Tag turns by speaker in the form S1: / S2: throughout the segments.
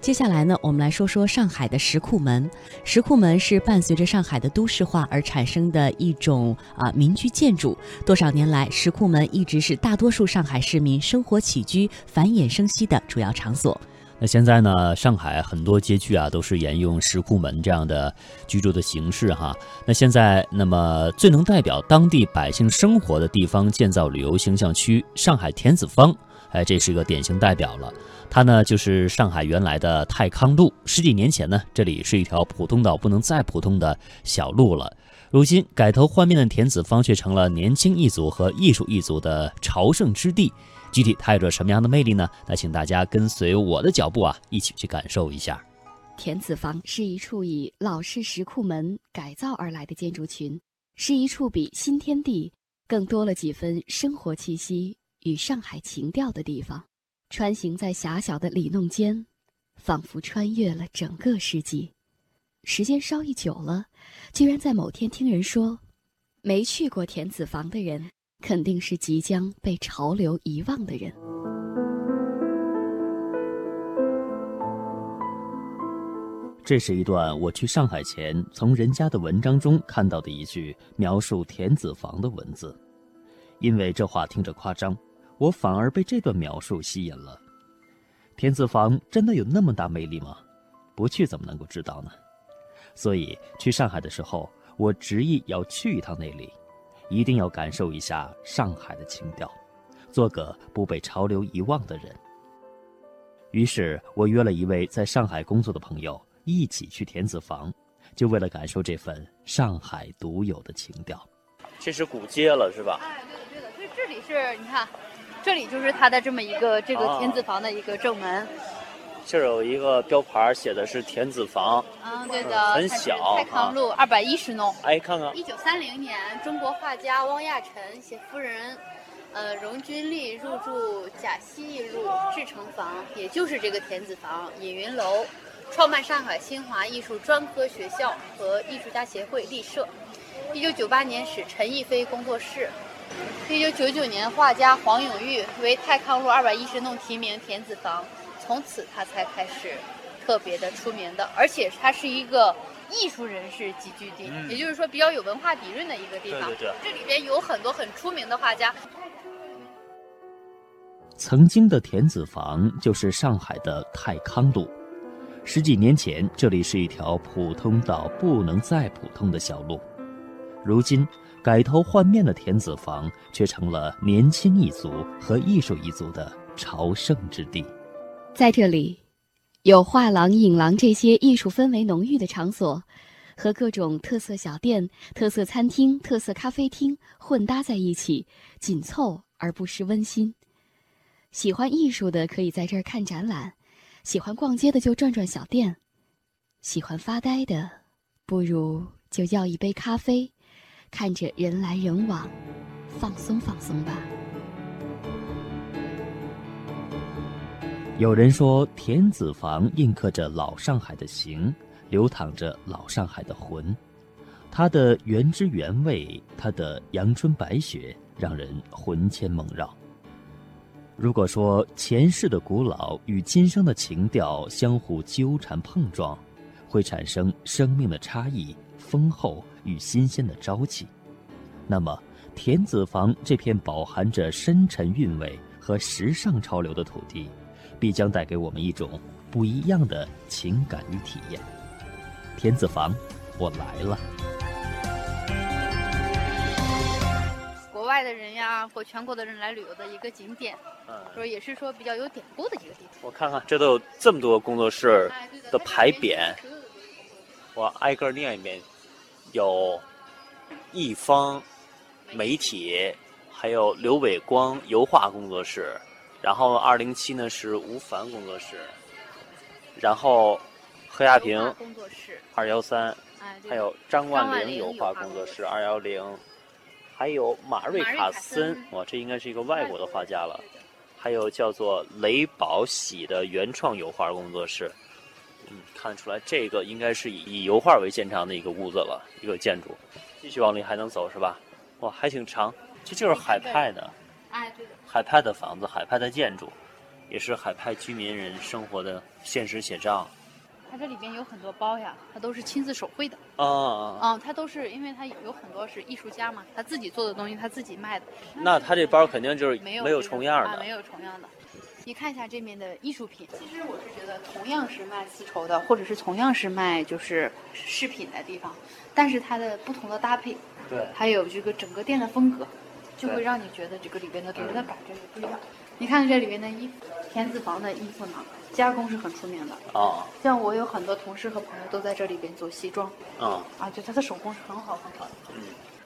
S1: 接下来呢，我们来说说上海的石库门。石库门是伴随着上海的都市化而产生的一种啊民居建筑。多少年来，石库门一直是大多数上海市民生活起居、繁衍生息的主要场所。
S2: 那现在呢，上海很多街区啊都是沿用石库门这样的居住的形式哈。那现在，那么最能代表当地百姓生活的地方建造旅游形象区——上海田子坊。哎，这是一个典型代表了。它呢，就是上海原来的泰康路。十几年前呢，这里是一条普通到不能再普通的小路了。如今改头换面的田子坊却成了年轻一族和艺术一族的朝圣之地。具体它有着什么样的魅力呢？那请大家跟随我的脚步啊，一起去感受一下。
S1: 田子坊是一处以老式石库门改造而来的建筑群，是一处比新天地更多了几分生活气息。与上海情调的地方，穿行在狭小的里弄间，仿佛穿越了整个世纪。时间稍一久了，居然在某天听人说，没去过田子坊的人，肯定是即将被潮流遗忘的人。
S2: 这是一段我去上海前从人家的文章中看到的一句描述田子坊的文字，因为这话听着夸张。我反而被这段描述吸引了。田子坊真的有那么大魅力吗？不去怎么能够知道呢？所以去上海的时候，我执意要去一趟那里，一定要感受一下上海的情调，做个不被潮流遗忘的人。于是我约了一位在上海工作的朋友一起去田子坊，就为了感受这份上海独有的情调。
S3: 这是古街了，是吧？
S4: 哎，对的，对的。所以这里是你看。这里就是它的这么一个这个田子坊的一个正门，
S3: 这儿有一个标牌，写的是田子坊。
S4: 嗯，对的，
S3: 很小。
S4: 泰康路二百一十弄。
S3: 哎，看看。
S4: 一九三零年，中国画家汪亚尘携夫人，呃，荣君丽入住贾西一路志成房，也就是这个田子坊隐云楼，创办上海新华艺术专科学校和艺术家协会立社。一九九八年始陈逸飞工作室。一九九九年，画家黄永玉为泰康路二百一十弄题名田子坊，从此他才开始特别的出名的，而且他是一个艺术人士集聚地，也就是说比较有文化底蕴的一个地方。
S3: 对对对，
S4: 这里边有很多很出名的画家。
S2: 曾经的田子坊就是上海的泰康路，十几年前这里是一条普通到不能再普通的小路，如今。改头换面的田子坊，却成了年轻一族和艺术一族的朝圣之地。
S1: 在这里，有画廊、影廊这些艺术氛围浓郁的场所，和各种特色小店、特色餐厅、特色咖啡厅混搭在一起，紧凑而不失温馨。喜欢艺术的可以在这儿看展览，喜欢逛街的就转转小店，喜欢发呆的，不如就要一杯咖啡。看着人来人往，放松放松吧。
S2: 有人说，田子坊印刻着老上海的形，流淌着老上海的魂。它的原汁原味，它的阳春白雪，让人魂牵梦绕。如果说前世的古老与今生的情调相互纠缠碰撞，会产生生命的差异。丰厚与新鲜的朝气，那么田子坊这片饱含着深沉韵味和时尚潮流的土地，必将带给我们一种不一样的情感与体验。田子坊，我来了。
S4: 国外的人呀，或全国的人来旅游的一个景点，说也是说比较有典故的一个地方。
S3: 我看看，这都有这么多工作室的牌匾，我挨个念一遍。有一方媒体，还有刘伟光油画工作室，然后二零七呢是吴凡工作室，然后何亚平
S4: 工作室
S3: 二幺三，还有张
S4: 万
S3: 玲油画工作室二幺零，还有马瑞卡森，哇，这应该是一个外国的画家了，还有叫做雷宝喜的原创油画工作室。嗯，看得出来，这个应该是以以油画为建长的一个屋子了，一个建筑。继续往里还能走是吧？哇，还挺长，这就是海派的。
S4: 哎，对的。
S3: 海派的房子，海派的建筑。也是海派居民人生活的现实写照。
S4: 它这里边有很多包呀，它都是亲自手绘的。
S3: 啊，
S4: 嗯，它都是因为它有有很多是艺术家嘛，他自己做的东西他自己卖的。
S3: 那他这包肯定就是
S4: 没有
S3: 没有重样的
S4: 没。有重样的。你看一下这面的艺术品，其实我是觉得同样是卖丝绸的，或者是同样是卖就是饰品的地方，但是它的不同的搭配，
S3: 对，
S4: 还有这个整个店的风格，就会让你觉得这个里边的给人的感觉也不一样。你看这里边的衣服，田子坊的衣服呢，加工是很出名的。
S3: 啊，
S4: 像我有很多同事和朋友都在这里边做西装，
S3: 嗯，
S4: 啊，就它的手工是很好很好的。
S3: 嗯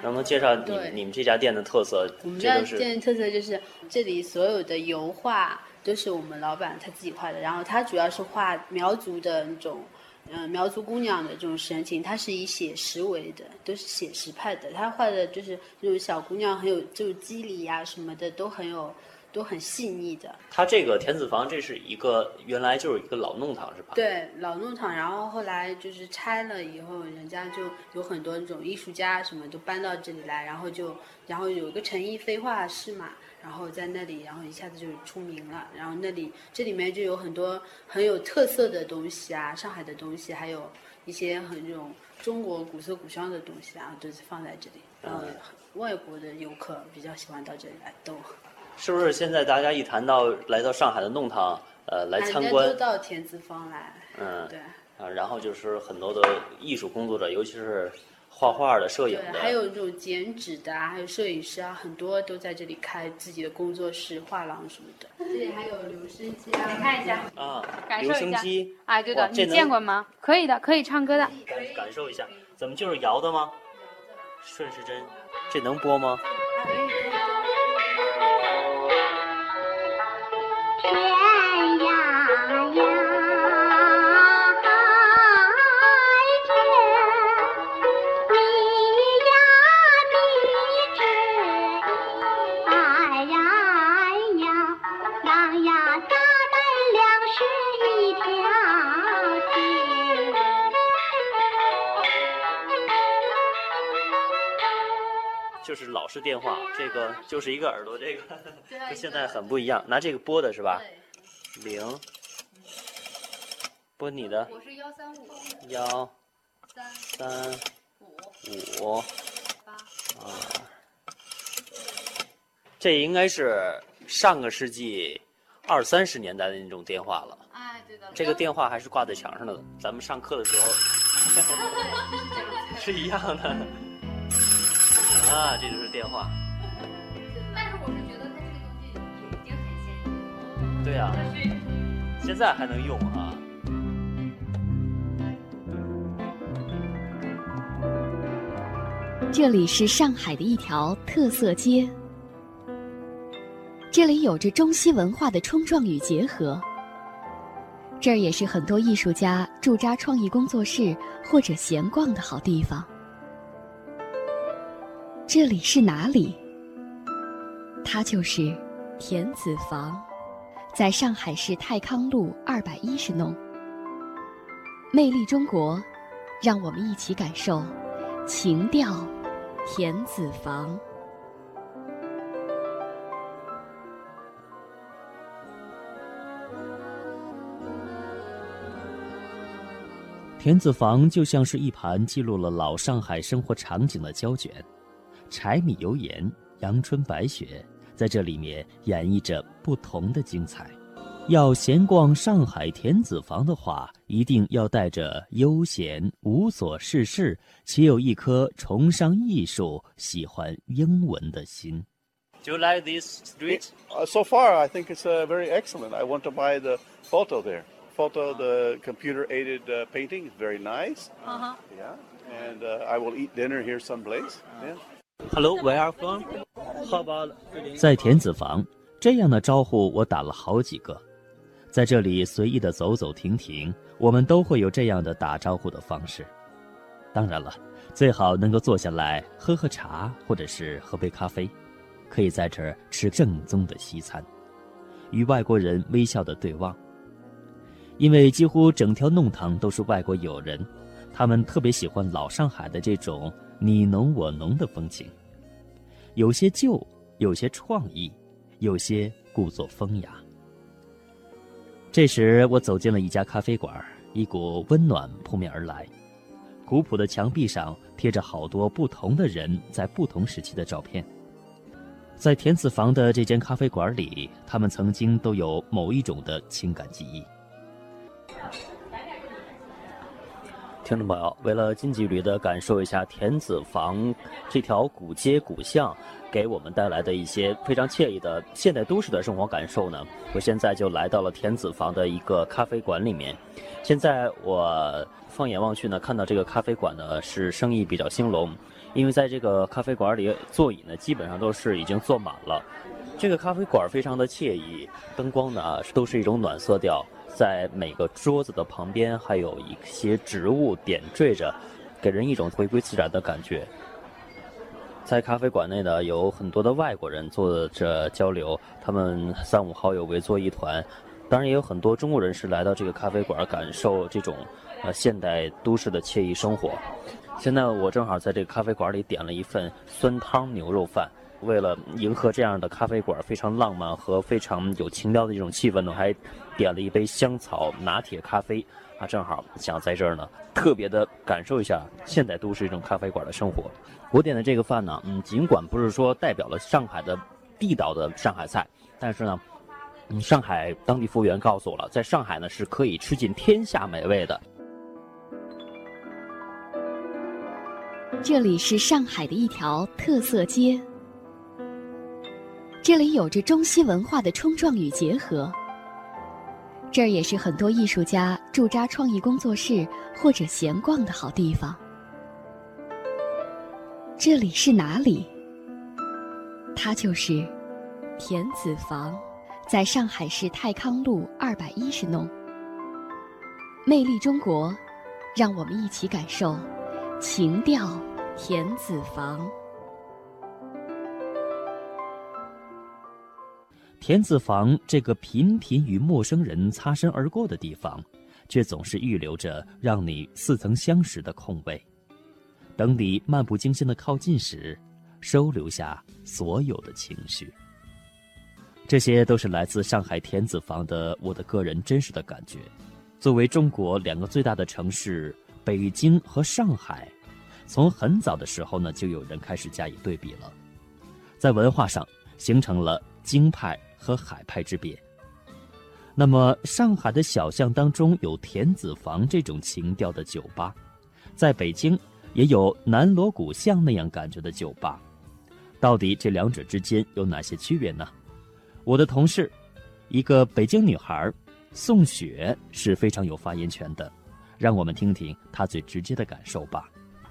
S3: 能不能介绍你你们这家店的特色？
S5: 我们
S3: 这
S5: 家店的特色就是这里所有的油画都是我们老板他自己画的，然后他主要是画苗族的那种，嗯、苗族姑娘的这种神情，他是以写实为的，都是写实派的。他画的就是这种小姑娘很有这种肌理呀、什么的，都很有，都很细腻的。
S3: 它这个田子坊，这是一个原来就是一个老弄堂是吧？，
S5: 对老弄堂，然后后来就是拆了以后，人家就有很多这种艺术家什么都搬到这里来，然后就然后有一个成毅飞画室嘛，然后在那里，然后一下子就出名了。然后那里这里面就有很多很有特色的东西啊，上海的东西，还有一些很这种中国古色古香的东西啊，都是放在这里。然后外国的游客比较喜欢到这里来都，
S3: 是不是现在大家一谈到来到上海的弄堂，呃，来参观
S5: 都，到田子坊来，
S3: 嗯，
S5: 对。
S3: 啊，然后就是很多的艺术工作者，尤其是画画的、摄影，的，
S5: 还有这种剪纸的啊，还有摄影师啊，很多都在这里开自己的工作室、画廊什么的。这里还有留声机啊，
S4: 看一下
S3: 啊，留
S4: 感受一下
S3: 声机，
S4: 啊，对的，你见过吗？可以的，可以唱歌的。
S3: 感感受一下，怎么就是摇的吗？顺时针，这能播吗？就是老式电话，这个就是一个耳朵，这个跟现在很不一样。拿这个拨的是吧？零，拨你的
S4: 我是幺三五
S3: 幺
S4: 三
S3: 三
S4: 五
S3: 五
S4: 八。
S3: 啊，这应该是上个世纪二三十年代的那种电话了。
S4: 哎，对的。
S3: 这个电话还是挂在墙上的，咱们上课的时候 是一样的。啊，这就是电话。
S4: 但是我是觉得它这个东西已经很先进了。
S3: 对呀、现在还能用啊。
S1: 这里是上海的一条特色街，这里有着中西文化的冲撞与结合。这儿也是很多艺术家驻扎创意工作室或者闲逛的好地方。这里是哪里？它就是田子坊，在上海市泰康路二百一十弄。魅力中国，让我们一起感受情调田子坊。
S2: 田子坊就像是一盘记录了老上海生活场景的胶卷，柴米油盐、阳春白雪，在这里面演绎着不同的精彩。要闲逛上海田子坊的话，一定要带着悠闲、无所事事，且有一颗崇尚艺术、喜欢英文的心。
S3: Do you like this street?
S6: Uh, so far, I think it's uh, very excellent. I want to buy the photo there. Photo, the computer-aided uh, painting is very nice.
S4: Uh-huh.
S6: Yeah, and uh, I will eat dinner here someplace. Yeah.
S3: Hello, where are from? How about
S2: 在田子坊，这样的招呼我打了好几个。在这里随意的走走停停，我们都会有这样的打招呼的方式。当然了，最好能够坐下来喝喝茶，或者是喝杯咖啡，可以在这儿吃正宗的西餐，与外国人微笑的对望。因为几乎整条弄堂都是外国友人，他们特别喜欢老上海的这种你侬我侬的风情，有些旧，有些创意，有些故作风雅。这时，我走进了一家咖啡馆，一股温暖扑面而来。古朴的墙壁上贴着好多不同的人在不同时期的照片。在田子坊的这间咖啡馆里，他们曾经都有某一种的情感记忆。听众朋友，为了近距离的感受一下田子坊这条古街古巷给我们带来的一些非常惬意的现代都市的生活感受呢，我现在就来到了田子坊的一个咖啡馆里面。现在我放眼望去呢，看到这个咖啡馆呢是生意比较兴隆，因为在这个咖啡馆里座椅呢基本上都是已经坐满了。这个咖啡馆非常的惬意，灯光呢都是一种暖色调。在每个桌子的旁边还有一些植物点缀着，给人一种回归自然的感觉。在咖啡馆内呢，有很多的外国人坐着交流，他们三五好友围坐一团。当然，也有很多中国人是来到这个咖啡馆，感受这种呃现代都市的惬意生活。现在我正好在这个咖啡馆里点了一份酸汤牛肉饭。为了迎合这样的咖啡馆非常浪漫和非常有情调的一种气氛呢，还点了一杯香草拿铁咖啡啊，正好想在这儿呢特别的感受一下现代都市这种咖啡馆的生活。我点的这个饭呢，嗯，尽管不是说代表了上海的地道的上海菜，但是呢，嗯，上海当地服务员告诉我了，在上海呢是可以吃尽天下美味的。
S1: 这里是上海的一条特色街。这里有着中西文化的冲撞与结合，这儿也是很多艺术家驻扎创意工作室或者闲逛的好地方。这里是哪里？它就是田子坊，在上海市太康路二百一十弄。魅力中国，让我们一起感受情调田子坊。
S2: 田子坊这个频频与陌生人擦身而过的地方，却总是预留着让你似曾相识的空位，等你漫不经心的靠近时，收留下所有的情绪。这些都是来自上海田子坊的我的个人真实的感觉。作为中国两个最大的城市，北京和上海，从很早的时候呢，就有人开始加以对比了，在文化上形成了京派。和海派之别。那么，上海的小巷当中有田子坊这种情调的酒吧，在北京也有南锣鼓巷那样感觉的酒吧。到底这两者之间有哪些区别呢？我的同事，一个北京女孩宋雪是非常有发言权的，让我们听听她最直接的感受吧。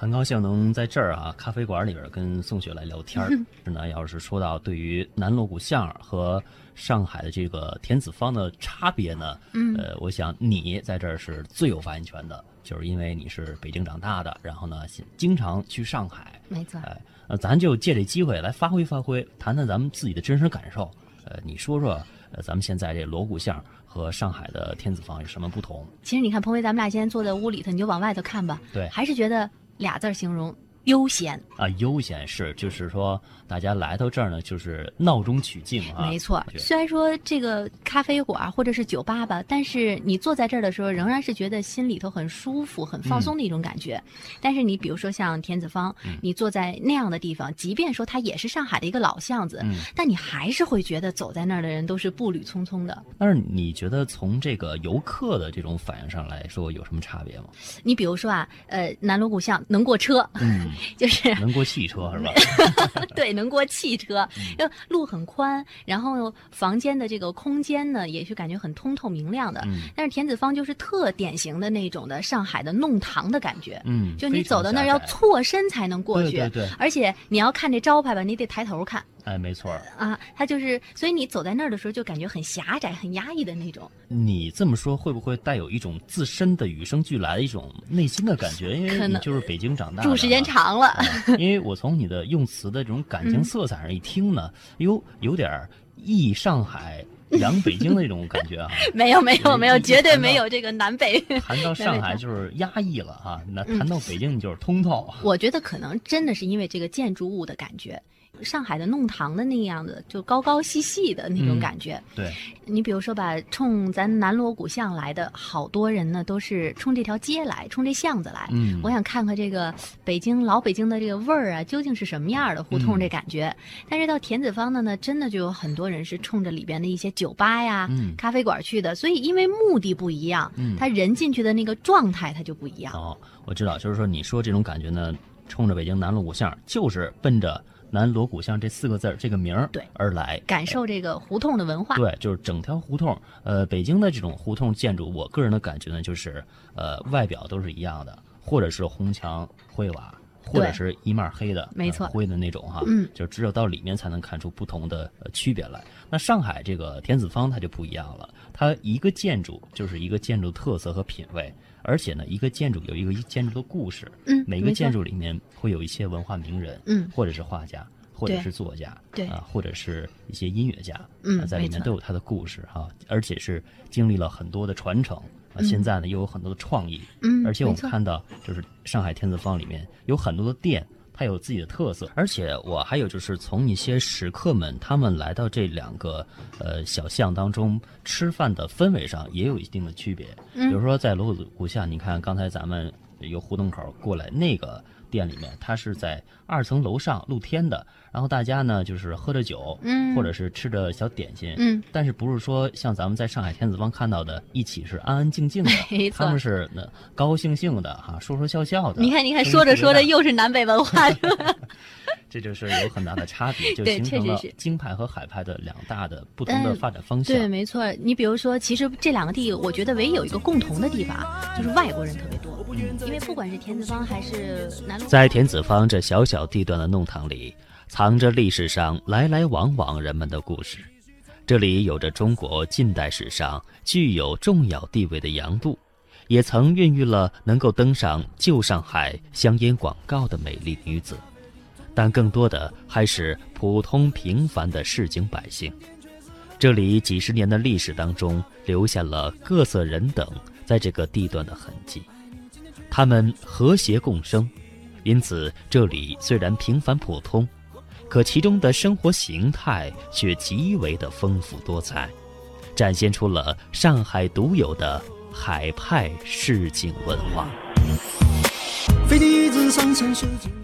S2: 很高兴能在这儿啊，咖啡馆里边跟宋雪来聊天儿。是呢，要是说到对于南锣鼓巷和上海的这个田子坊的差别呢，
S5: 嗯，
S2: 呃，我想你在这儿是最有发言权的，就是因为你是北京长大的，然后呢，经常去上海。
S5: 没错。
S2: 哎，呃咱就借这机会来发挥发挥，谈谈咱们自己的真实感受。呃，你说说，呃，咱们现在这锣鼓巷和上海的天子坊有什么不同？
S7: 其实你看，鹏飞，咱们俩现在坐在屋里头，你就往外头看吧。
S2: 对，
S7: 还是觉得。俩字形容悠闲
S2: 啊，悠闲是，就是说大家来到这儿呢，就是闹中取静啊。
S7: 没错，虽然说这个咖啡馆或者是酒吧吧，但是你坐在这儿的时候，仍然是觉得心里头很舒服、很放松的一种感觉。但是你比如说像田子坊，你坐在那样的地方，即便说它也是上海的一个老巷子，但你还是会觉得走在那儿的人都是步履匆匆的。
S2: 但是你觉得从这个游客的这种反应上来说，有什么差别吗？
S7: 你比如说啊，呃，南锣鼓巷能过车，
S2: 嗯。
S7: 就是
S2: 能过汽车是吧？
S7: 对，能过汽车，因路很宽，然后房间的这个空间呢，也是感觉很通透明亮的。但是田子坊就是特典型的那种的上海的弄堂的感觉。
S2: 嗯，
S7: 就你走到那儿要错身才能过去，
S2: 对对。
S7: 而且你要看这招牌吧，你得抬头看。
S2: 哎，没错
S7: 啊，他就是，所以你走在那儿的时候，就感觉很狭窄、很压抑的那种。
S2: 你这么说，会不会带有一种自身的与生俱来的一种内心的感觉？因为你就是北京长大，
S7: 住时间长了。
S2: 因为我从你的用词的这种感情色彩上一听呢，哟，有点忆上海。洋北京那种感觉啊，
S7: 没有没有没有，绝对没有这个南北。
S2: 谈到上海就是压抑了啊，那谈到北京你就是通透。
S7: 我觉得可能真的是因为这个建筑物的感觉，上海的弄堂的那样的，就高高细细的那种
S2: 嗯
S7: 感觉。
S2: 对，
S7: 你比如说吧，冲咱南锣鼓巷来的好多人呢，都是冲这条街来，冲这巷子来。
S2: 嗯
S7: 我想看看这个北京老北京的这个味儿啊，究竟是什么样的胡同
S2: 嗯
S7: 这感觉。但是到田子坊的呢，真的就有很多人是冲着里边的一些酒吧呀、
S2: 嗯
S7: 咖啡馆去的，所以因为目的不一样，
S2: 嗯
S7: 他人进去的那个状态他就不一样。
S2: 哦，我知道，就是说你说这种感觉呢，冲着北京南锣鼓巷，就是奔着南锣鼓巷这四个字儿这个名儿
S7: 对。
S2: 而来。
S7: 感受这个胡同的文化，
S2: 对，就是整条胡同，呃，北京的这种胡同建筑，我个人的感觉呢，就是呃，外表都是一样的，或者是红墙灰瓦，或者是一面黑的，
S7: 没错。
S2: 呃灰的那种哈，
S7: 嗯。
S2: 就只有到里面才能看出不同的呃区别来。那上海这个田子坊它就不一样了，它一个建筑就是一个建筑特色和品味，而且呢，一个建筑有一个建筑的故事，
S7: 嗯
S2: 每个建筑里面会有一些文化名人，
S7: 嗯。
S2: 或者是画家，或者是作家，
S7: 对。
S2: 啊，或者是一些音乐家，
S7: 嗯
S2: 啊在里面都有他的故事哈、而且是经历了很多的传承啊，现在呢又有很多的创意，
S7: 嗯
S2: 而且我们看到就是上海天字坊里面有很多的店。它有自己的特色，而且我还有就是从一些食客们他们来到这两个呃小巷当中吃饭的氛围上也有一定的区别。
S7: 嗯
S2: 比如说在锣鼓鼓巷，你看刚才咱们由胡同口过来那个店里面，它是在二层楼上露天的，然后大家呢就是喝着酒，
S7: 嗯
S2: 或者是吃着小点心，
S7: 嗯，
S2: 但是不是说像咱们在上海天子坊看到的，一起是安安静静的 他们是那高高兴兴的哈，说说笑笑的。
S7: 你看，你看，说着说着又是南北文化？
S2: 这就是有很大的差别，就形成了京派和海派的两大的不同的
S7: 嗯
S2: 发展方向。
S7: 对，没错。你比如说，其实这两个地，我觉得唯一有一个共同的地方，就是外国人特别多。因为不管是田子坊还是南锣，
S2: 在田子坊这小小地段的弄堂里，藏着历史上来来往往人们的故事。这里有着中国近代史上具有重要地位的杨渡，也曾孕育了能够登上旧上海香烟广告的美丽女子，但更多的还是普通平凡的市井百姓。这里几十年的历史当中，留下了各色人等在这个地段的痕迹。他们和谐共生，因此这里虽然平凡普通，可其中的生活形态却极为的丰富多彩，展现出了上海独有的海派市井文化。
S8: 飞机上。